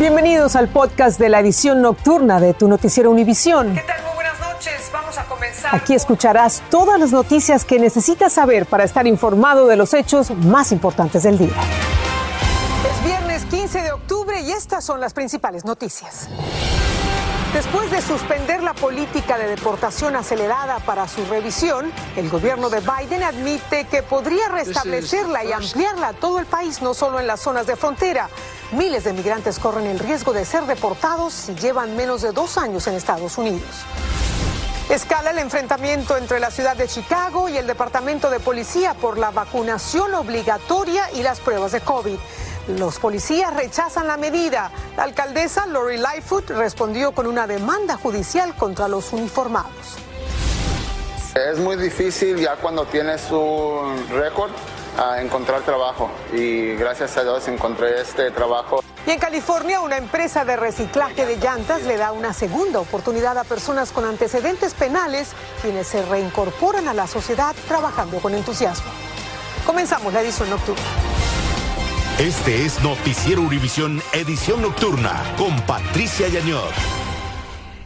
Bienvenidos al podcast de la edición nocturna de tu noticiero Univisión. ¿Qué tal? Muy buenas noches. Vamos a comenzar. Aquí escucharás todas las noticias que necesitas saber para estar informado de los hechos más importantes del día. Es viernes 15 de octubre y estas son las principales noticias. Después de suspender la política de deportación acelerada para su revisión, el gobierno de Biden admite que podría restablecerla y ampliarla a todo el país, no solo en las zonas de frontera. Miles de migrantes corren el riesgo de ser deportados si llevan menos de dos años en Estados Unidos. Escala el enfrentamiento entre la ciudad de Chicago y el Departamento de Policía por la vacunación obligatoria y las pruebas de COVID. Los policías rechazan la medida. La alcaldesa Lori Lightfoot respondió con una demanda judicial contra los uniformados. Es muy difícil ya cuando tienes un récord a encontrar trabajo y gracias a Dios encontré este trabajo. Y en California, una empresa de reciclaje de llantas le da una segunda oportunidad a personas con antecedentes penales quienes se reincorporan a la sociedad trabajando con entusiasmo. Comenzamos la edición nocturna. Este es Noticiero Univisión Edición Nocturna con Patricia Yañor.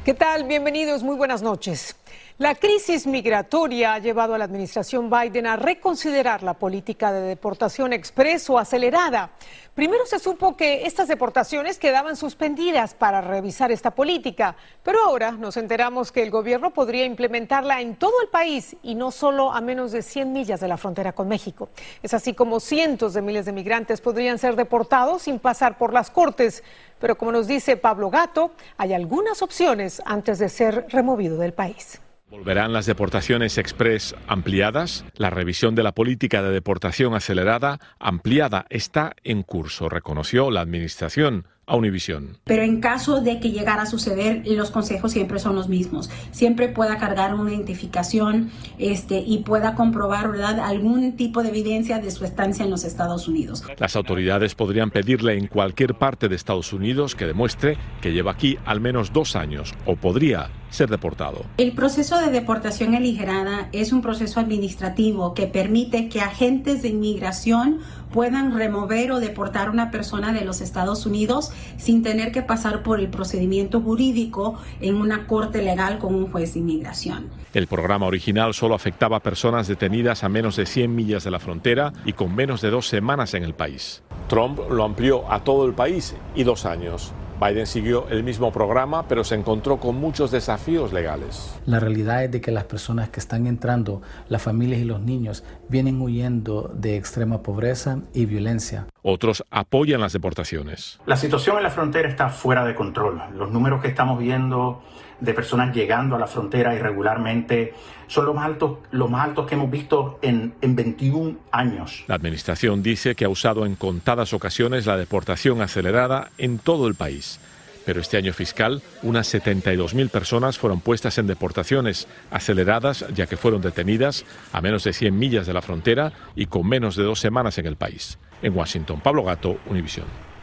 ¿Qué tal? Bienvenidos, muy buenas noches. La crisis migratoria ha llevado a la administración Biden a reconsiderar la política de deportación expreso acelerada. Primero se supo que estas deportaciones quedaban suspendidas para revisar esta política, pero ahora nos enteramos que el gobierno podría implementarla en todo el país y no solo a menos de 100 millas de la frontera con México. Es así como cientos de miles de migrantes podrían ser deportados sin pasar por las cortes. Pero como nos dice Pablo Gato, hay algunas opciones antes de ser removido del país. ¿Volverán las deportaciones express ampliadas? La revisión de la política de deportación acelerada ampliada está en curso, reconoció la Administración a Univisión. Pero en caso de que llegara a suceder, los consejos siempre son los mismos. Siempre pueda cargar una identificación este, y pueda comprobar ¿verdad? algún tipo de evidencia de su estancia en los Estados Unidos. Las autoridades podrían pedirle en cualquier parte de Estados Unidos que demuestre que lleva aquí al menos dos años o podría ser deportado. El proceso de deportación aligerada es un proceso administrativo que permite que agentes de inmigración puedan remover o deportar a una persona de los Estados Unidos sin tener que pasar por el procedimiento jurídico en una corte legal con un juez de inmigración. El programa original solo afectaba a personas detenidas a menos de 100 millas de la frontera y con menos de dos semanas en el país. Trump lo amplió a todo el país y dos años. Biden siguió el mismo programa, pero se encontró con muchos desafíos legales. La realidad es de que las personas que están entrando, las familias y los niños, vienen huyendo de extrema pobreza y violencia. Otros apoyan las deportaciones. La situación en la frontera está fuera de control. Los números que estamos viendo de personas llegando a la frontera irregularmente son los más altos, los más altos que hemos visto en, en 21 años. La administración dice que ha usado en contadas ocasiones la deportación acelerada en todo el país. Pero este año fiscal, unas 72.000 personas fueron puestas en deportaciones aceleradas, ya que fueron detenidas a menos de 100 millas de la frontera y con menos de dos semanas en el país. En Washington, Pablo Gato, Univisión.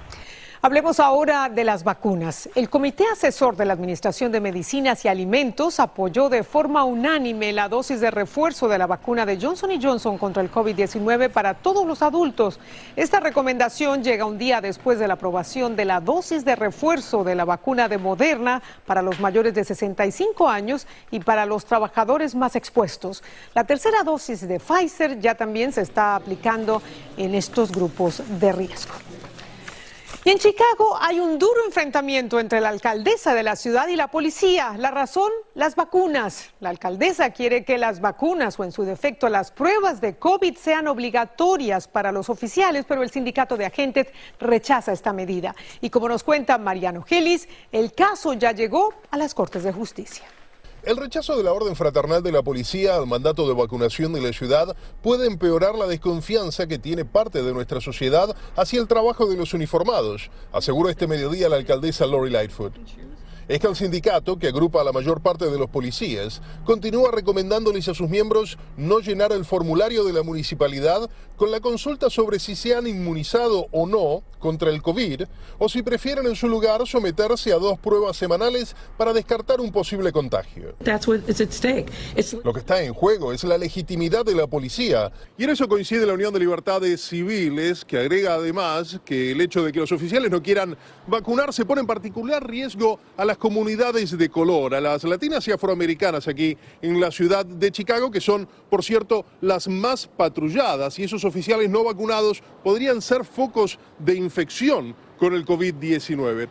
Hablemos ahora de las vacunas. El Comité Asesor de la Administración de Medicinas y Alimentos apoyó de forma unánime la dosis de refuerzo de la vacuna de Johnson Johnson contra el COVID-19 para todos los adultos. Esta recomendación llega un día después de la aprobación de la dosis de refuerzo de la vacuna de Moderna para los mayores de 65 años y para los trabajadores más expuestos. La tercera dosis de Pfizer ya también se está aplicando en estos grupos de riesgo. Y en Chicago hay un duro enfrentamiento entre la alcaldesa de la ciudad y la policía. La razón, las vacunas. La alcaldesa quiere que las vacunas o en su defecto las pruebas de COVID sean obligatorias para los oficiales, pero el sindicato de agentes rechaza esta medida. Y como nos cuenta Mariano Gelis, el caso ya llegó a las Cortes de Justicia. El rechazo de la orden fraternal de la policía al mandato de vacunación de la ciudad puede empeorar la desconfianza que tiene parte de nuestra sociedad hacia el trabajo de los uniformados, aseguró este mediodía la alcaldesa Lori Lightfoot. Es que el sindicato, que agrupa a la mayor parte de los policías, continúa recomendándoles a sus miembros no llenar el formulario de la municipalidad con la consulta sobre si se han inmunizado o no contra el COVID o si prefieren en su lugar someterse a dos pruebas semanales para descartar un posible contagio. Lo que está en juego es la legitimidad de la policía y en eso coincide la Unión de Libertades Civiles que agrega además que el hecho de que los oficiales no quieran vacunarse pone en particular riesgo a las comunidades de color, a las latinas y afroamericanas aquí en la ciudad de Chicago, que son, por cierto, las más patrulladas y esos oficiales no vacunados podrían ser focos de infección con el COVID-19.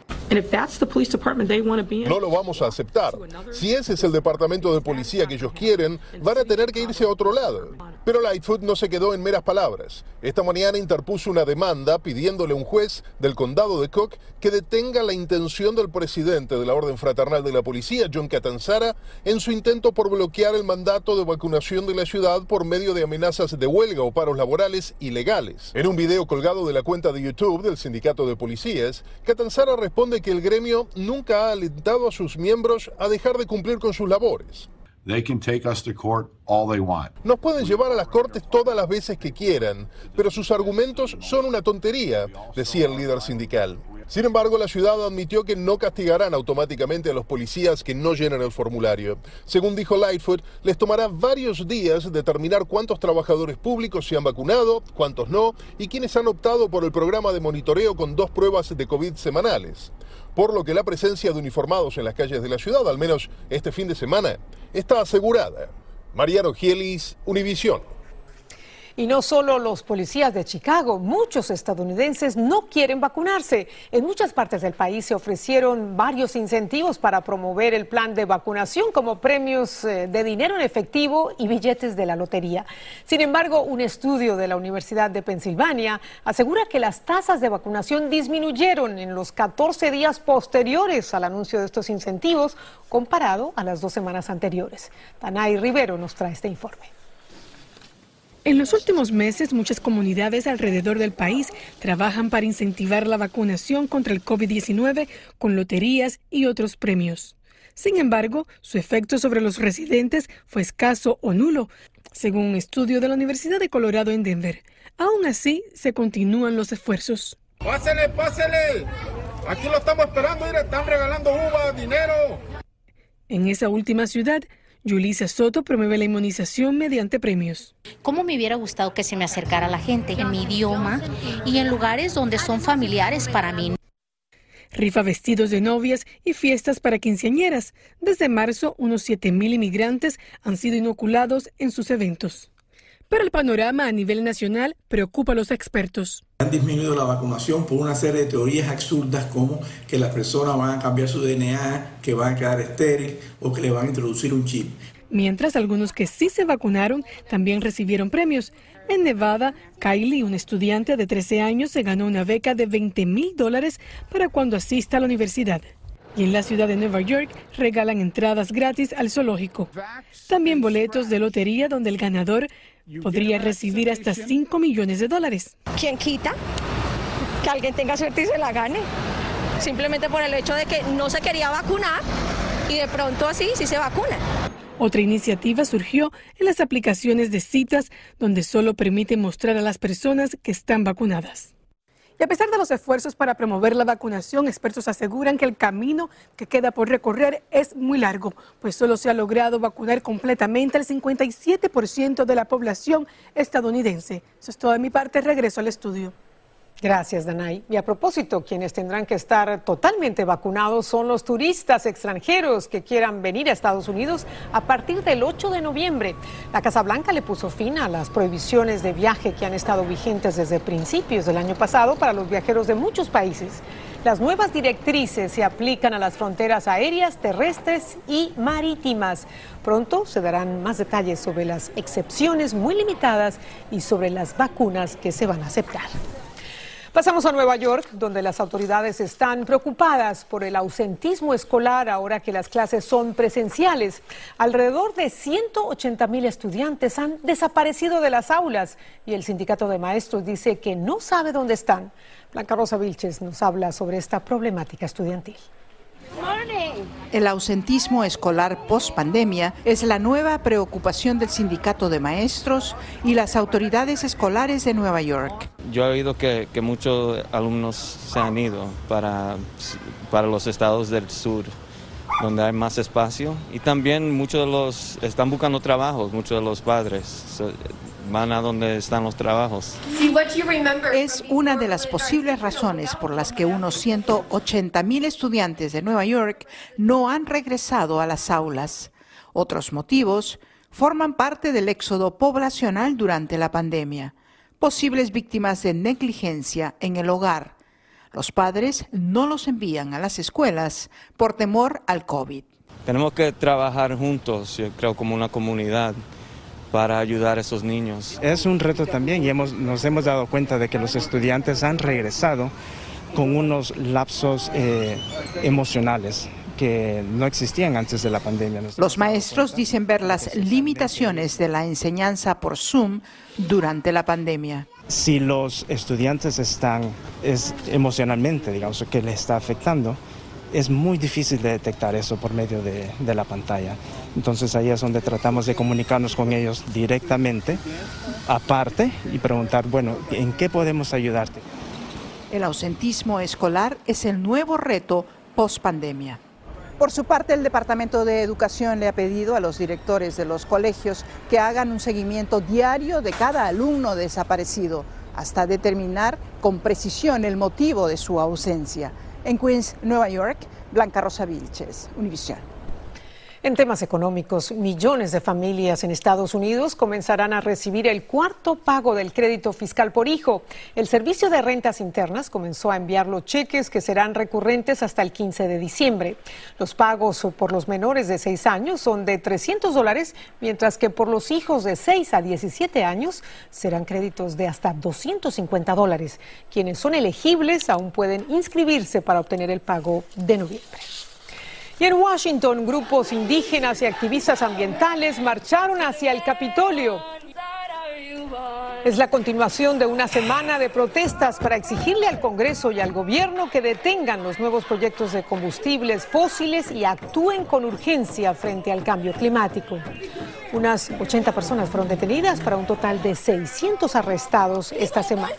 No lo vamos a aceptar. Si ese es el departamento de policía que ellos quieren, van a tener que irse a otro lado. Pero Lightfoot no se quedó en meras palabras. Esta mañana interpuso una demanda pidiéndole a un juez del condado de Cook que detenga la intención del presidente de la Orden Fraternal de la Policía, John Catanzara, en su intento por bloquear el mandato de vacunación de la ciudad por medio de amenazas de huelga o paros laborales ilegales. En un video colgado de la cuenta de YouTube del sindicato de policía, policías, Catanzara responde que el gremio nunca ha alentado a sus miembros a dejar de cumplir con sus labores. Nos pueden llevar a las cortes todas las veces que quieran, pero sus argumentos son una tontería, decía el líder sindical. Sin embargo, la ciudad admitió que no castigarán automáticamente a los policías que no llenen el formulario. Según dijo Lightfoot, les tomará varios días determinar cuántos trabajadores públicos se han vacunado, cuántos no, y quienes han optado por el programa de monitoreo con dos pruebas de COVID semanales. Por lo que la presencia de uniformados en las calles de la ciudad, al menos este fin de semana, está asegurada. Mariano Gielis, Univisión. Y no solo los policías de Chicago, muchos estadounidenses no quieren vacunarse. En muchas partes del país se ofrecieron varios incentivos para promover el plan de vacunación, como premios eh, de dinero en efectivo y billetes de la lotería. Sin embargo, un estudio de la Universidad de Pensilvania asegura que las tasas de vacunación disminuyeron en los 14 días posteriores al anuncio de estos incentivos comparado a las dos semanas anteriores. Tanay Rivero nos trae este informe. En los últimos meses, muchas comunidades alrededor del país trabajan para incentivar la vacunación contra el COVID-19 con loterías y otros premios. Sin embargo, su efecto sobre los residentes fue escaso o nulo, según un estudio de la Universidad de Colorado en Denver. Aún así, se continúan los esfuerzos. Pásele, pásele. Aquí lo estamos esperando, mire, están regalando uvas, dinero. En esa última ciudad, Yulisa Soto promueve la inmunización mediante premios. ¿Cómo me hubiera gustado que se me acercara la gente en mi idioma y en lugares donde son familiares para mí? Rifa vestidos de novias y fiestas para quinceañeras. Desde marzo, unos 7.000 inmigrantes han sido inoculados en sus eventos. Pero el panorama a nivel nacional preocupa a los expertos. Han disminuido la vacunación por una serie de teorías absurdas como que las personas van a cambiar su DNA, que van a quedar estéril o que le van a introducir un chip. Mientras algunos que sí se vacunaron también recibieron premios. En Nevada, Kylie, un estudiante de 13 años, se ganó una beca de 20 mil dólares para cuando asista a la universidad. Y en la ciudad de Nueva York regalan entradas gratis al zoológico. También boletos de lotería donde el ganador podría recibir hasta 5 millones de dólares. ¿Quién quita que alguien tenga suerte y se la gane? Simplemente por el hecho de que no se quería vacunar y de pronto así sí se vacuna. Otra iniciativa surgió en las aplicaciones de citas donde solo permite mostrar a las personas que están vacunadas. Y a pesar de los esfuerzos para promover la vacunación, expertos aseguran que el camino que queda por recorrer es muy largo, pues solo se ha logrado vacunar completamente al 57% de la población estadounidense. Eso es todo de mi parte. Regreso al estudio. Gracias, Danay. Y a propósito, quienes tendrán que estar totalmente vacunados son los turistas extranjeros que quieran venir a Estados Unidos a partir del 8 de noviembre. La Casa Blanca le puso fin a las prohibiciones de viaje que han estado vigentes desde principios del año pasado para los viajeros de muchos países. Las nuevas directrices se aplican a las fronteras aéreas, terrestres y marítimas. Pronto se darán más detalles sobre las excepciones muy limitadas y sobre las vacunas que se van a aceptar. Pasamos a Nueva York, donde las autoridades están preocupadas por el ausentismo escolar ahora que las clases son presenciales. Alrededor de 180 mil estudiantes han desaparecido de las aulas y el sindicato de maestros dice que no sabe dónde están. Blanca Rosa Vilches nos habla sobre esta problemática estudiantil. El ausentismo escolar post pandemia es la nueva preocupación del sindicato de maestros y las autoridades escolares de Nueva York. Yo he oído que, muchos alumnos se han ido para, para los estados del sur donde hay más espacio y también muchos de los están buscando trabajos, muchos de los padres van a donde están los trabajos. Es una de las posibles razones por las que unos 180 mil estudiantes de Nueva York no han regresado a las aulas. Otros motivos forman parte del éxodo poblacional durante la pandemia. Posibles víctimas de negligencia en el hogar. Los padres no los envían a las escuelas por temor al COVID. Tenemos que trabajar juntos, yo creo, como una comunidad para ayudar a esos niños. Es un reto también y hemos, nos hemos dado cuenta de que los estudiantes han regresado con unos lapsos eh, emocionales que no existían antes de la pandemia. Los maestros dicen ver las limitaciones de la enseñanza por Zoom durante la pandemia. Si los estudiantes están es, emocionalmente, digamos, que les está afectando, es muy difícil de detectar eso por medio de, de, la pantalla. Entonces ahí es donde tratamos de comunicarnos con ellos directamente, aparte, y preguntar, bueno, ¿en qué podemos ayudarte? El ausentismo escolar es el nuevo reto post pandemia. Por su parte, el Departamento de Educación le ha pedido a los directores de los colegios que hagan un seguimiento diario de cada alumno desaparecido hasta determinar con precisión el motivo de su ausencia. En Queens, Nueva York, Blanca Rosa Vilches, Univisión. En temas económicos, millones de familias en Estados Unidos comenzarán a recibir el cuarto pago del crédito fiscal por hijo. El Servicio de Rentas Internas comenzó a enviar los cheques que serán recurrentes hasta el 15 de diciembre. Los pagos por los menores de 6 años son de 300 dólares, mientras que por los hijos de 6 a 17 años serán créditos de hasta 250 dólares. Quienes son elegibles aún pueden inscribirse para obtener el pago de noviembre. Y en Washington, grupos indígenas y activistas ambientales marcharon hacia el Capitolio. Es la continuación de una semana de protestas para exigirle al Congreso y al gobierno que detengan los nuevos proyectos de combustibles fósiles y actúen con urgencia frente al cambio climático. Unas 80 personas fueron detenidas para un total de 600 arrestados esta semana.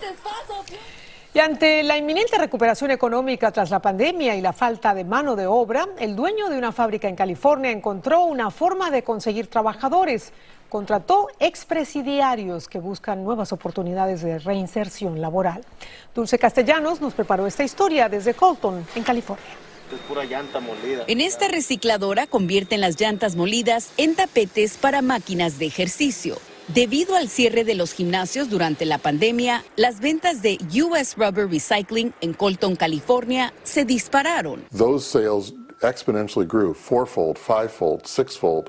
Y ante la inminente recuperación económica tras la pandemia y la falta de mano de obra, el dueño de una fábrica en California encontró una forma de conseguir trabajadores. Contrató expresidiarios que buscan nuevas oportunidades de reinserción laboral. Dulce Castellanos nos preparó esta historia desde Colton, en California. En esta recicladora convierten las llantas molidas en tapetes para máquinas de ejercicio. Debido al cierre de los gimnasios durante la pandemia, las ventas de US Rubber Recycling en Colton, California, se dispararon.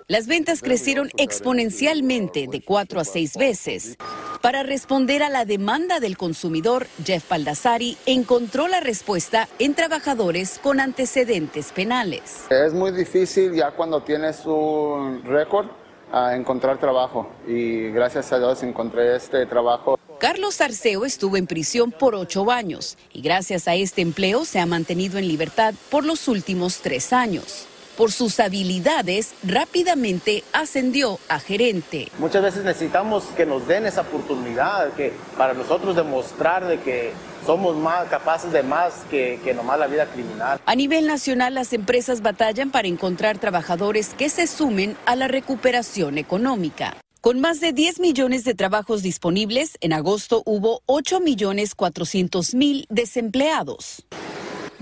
Las ventas crecieron exponencialmente de cuatro a seis veces. Para responder a la demanda del consumidor, Jeff Baldassari encontró la respuesta en trabajadores con antecedentes penales. Es muy difícil ya cuando tienes un récord a encontrar trabajo y gracias a Dios encontré este trabajo. Carlos Arceo estuvo en prisión por ocho años y gracias a este empleo se ha mantenido en libertad por los últimos tres años. Por sus habilidades, rápidamente ascendió a gerente. Muchas veces necesitamos que nos den esa oportunidad, que para nosotros demostrar de que somos más capaces de más que, que nomás la vida criminal. A nivel nacional, las empresas batallan para encontrar trabajadores que se sumen a la recuperación económica. Con más de 10 millones de trabajos disponibles, en agosto hubo 8 millones 400 mil desempleados.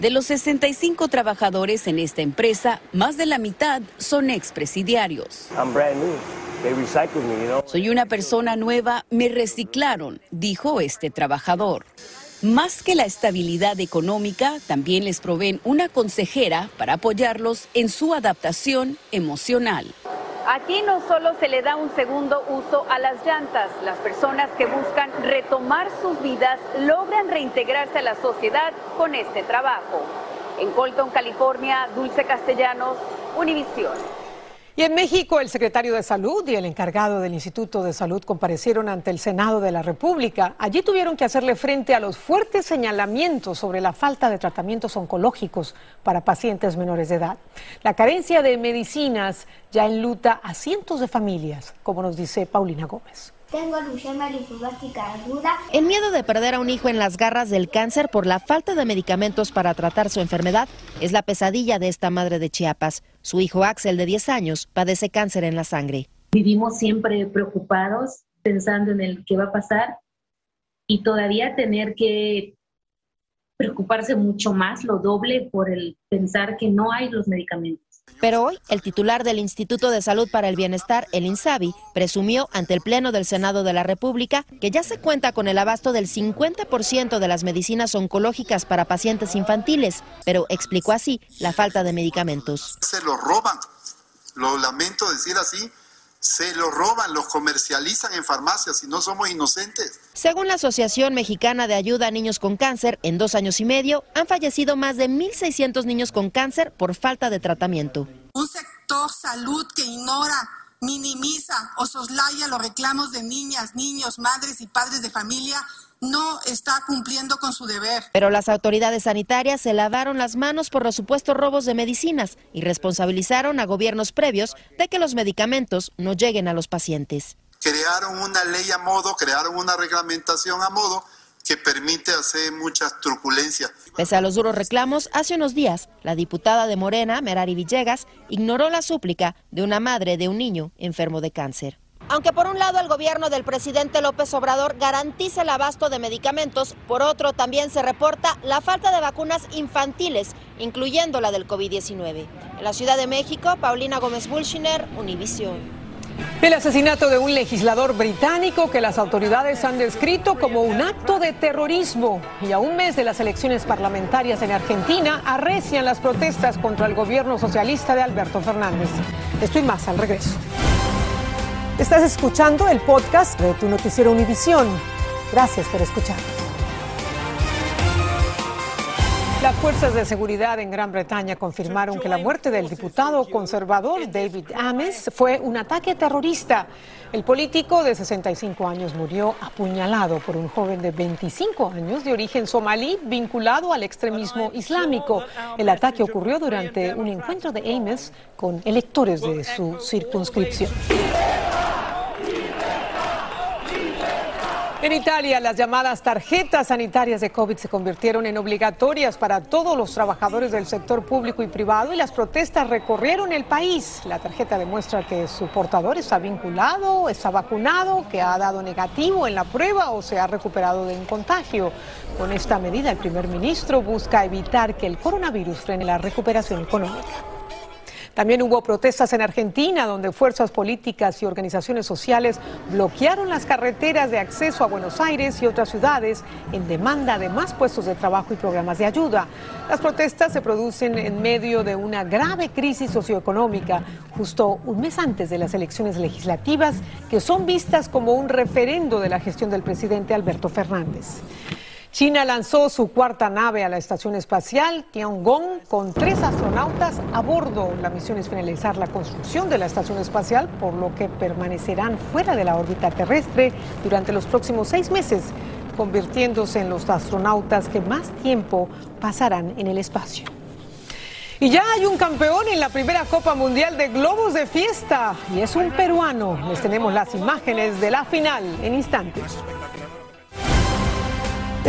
De los 65 trabajadores en esta empresa, más de la mitad son expresidiarios. Soy una persona nueva, me reciclaron, dijo este trabajador. Más que la estabilidad económica, también les proveen una consejera para apoyarlos en su adaptación emocional. Aquí no solo se le da un segundo uso a las llantas, las personas que buscan retomar sus vidas logran reintegrarse a la sociedad con este trabajo. En Colton, California, Dulce Castellanos, Univisión. Y en México, el secretario de Salud y el encargado del Instituto de Salud comparecieron ante el Senado de la República. Allí tuvieron que hacerle frente a los fuertes señalamientos sobre la falta de tratamientos oncológicos para pacientes menores de edad. La carencia de medicinas ya enluta a cientos de familias, como nos dice Paulina Gómez. Tengo leucemia aguda. El miedo de perder a un hijo en las garras del cáncer por la falta de medicamentos para tratar su enfermedad es la pesadilla de esta madre de Chiapas. Su hijo Axel, de 10 años, padece cáncer en la sangre. Vivimos siempre preocupados, pensando en el qué va a pasar y todavía tener que preocuparse mucho más, lo doble, por el pensar que no hay los medicamentos. Pero hoy, el titular del Instituto de Salud para el Bienestar, el INSABI, presumió ante el Pleno del Senado de la República que ya se cuenta con el abasto del 50% de las medicinas oncológicas para pacientes infantiles, pero explicó así la falta de medicamentos. Se lo roban, lo lamento decir así, se lo roban, los comercializan en farmacias y no somos inocentes. Según la Asociación Mexicana de Ayuda a Niños con Cáncer, en dos años y medio han fallecido más de 1.600 niños con cáncer por falta de tratamiento. Un sector salud que ignora, minimiza o soslaya los reclamos de niñas, niños, madres y padres de familia no está cumpliendo con su deber. Pero las autoridades sanitarias se lavaron las manos por los supuestos robos de medicinas y responsabilizaron a gobiernos previos de que los medicamentos no lleguen a los pacientes. Crearon una ley a modo, crearon una reglamentación a modo que permite hacer muchas truculencias. Pese a los duros reclamos, hace unos días, la diputada de Morena, Merari Villegas, ignoró la súplica de una madre de un niño enfermo de cáncer. Aunque por un lado el gobierno del presidente López Obrador garantiza el abasto de medicamentos, por otro también se reporta la falta de vacunas infantiles, incluyendo la del COVID-19. En la Ciudad de México, Paulina Gómez Bulshiner, Univisión. El asesinato de un legislador británico que las autoridades han descrito como un acto de terrorismo y a un mes de las elecciones parlamentarias en Argentina arrecian las protestas contra el gobierno socialista de Alberto Fernández. Estoy más al regreso. Estás escuchando el podcast de tu noticiero Univisión. Gracias por escuchar. Las fuerzas de seguridad en Gran Bretaña confirmaron que la muerte del diputado conservador David Ames fue un ataque terrorista. El político de 65 años murió apuñalado por un joven de 25 años de origen somalí vinculado al extremismo islámico. El ataque ocurrió durante un encuentro de Ames con electores de su circunscripción. En Italia, las llamadas tarjetas sanitarias de COVID se convirtieron en obligatorias para todos los trabajadores del sector público y privado y las protestas recorrieron el país. La tarjeta demuestra que su portador está vinculado, está vacunado, que ha dado negativo en la prueba o se ha recuperado de un contagio. Con esta medida, el primer ministro busca evitar que el coronavirus frene la recuperación económica. También hubo protestas en Argentina, donde fuerzas políticas y organizaciones sociales bloquearon las carreteras de acceso a Buenos Aires y otras ciudades en demanda de más puestos de trabajo y programas de ayuda. Las protestas se producen en medio de una grave crisis socioeconómica, justo un mes antes de las elecciones legislativas, que son vistas como un referendo de la gestión del presidente Alberto Fernández. China lanzó su cuarta nave a la estación espacial Tiangong con tres astronautas a bordo. La misión es finalizar la construcción de la estación espacial, por lo que permanecerán fuera de la órbita terrestre durante los próximos seis meses, convirtiéndose en los astronautas que más tiempo pasarán en el espacio. Y ya hay un campeón en la primera Copa Mundial de Globos de Fiesta y es un peruano. Les tenemos las imágenes de la final en instantes.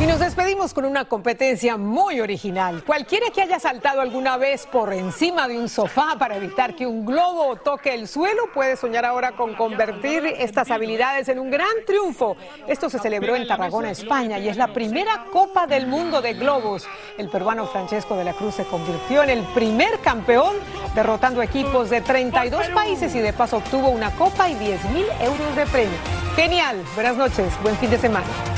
Y nos despedimos con una competencia muy original. Cualquiera que haya saltado alguna vez por encima de un sofá para evitar que un globo toque el suelo puede soñar ahora con convertir estas habilidades en un gran triunfo. Esto se celebró en Tarragona, España, y es la primera Copa del Mundo de Globos. El peruano Francesco de la Cruz se convirtió en el primer campeón, derrotando equipos de 32 países y de paso obtuvo una copa y 10 mil euros de premio. Genial. Buenas noches. Buen fin de semana.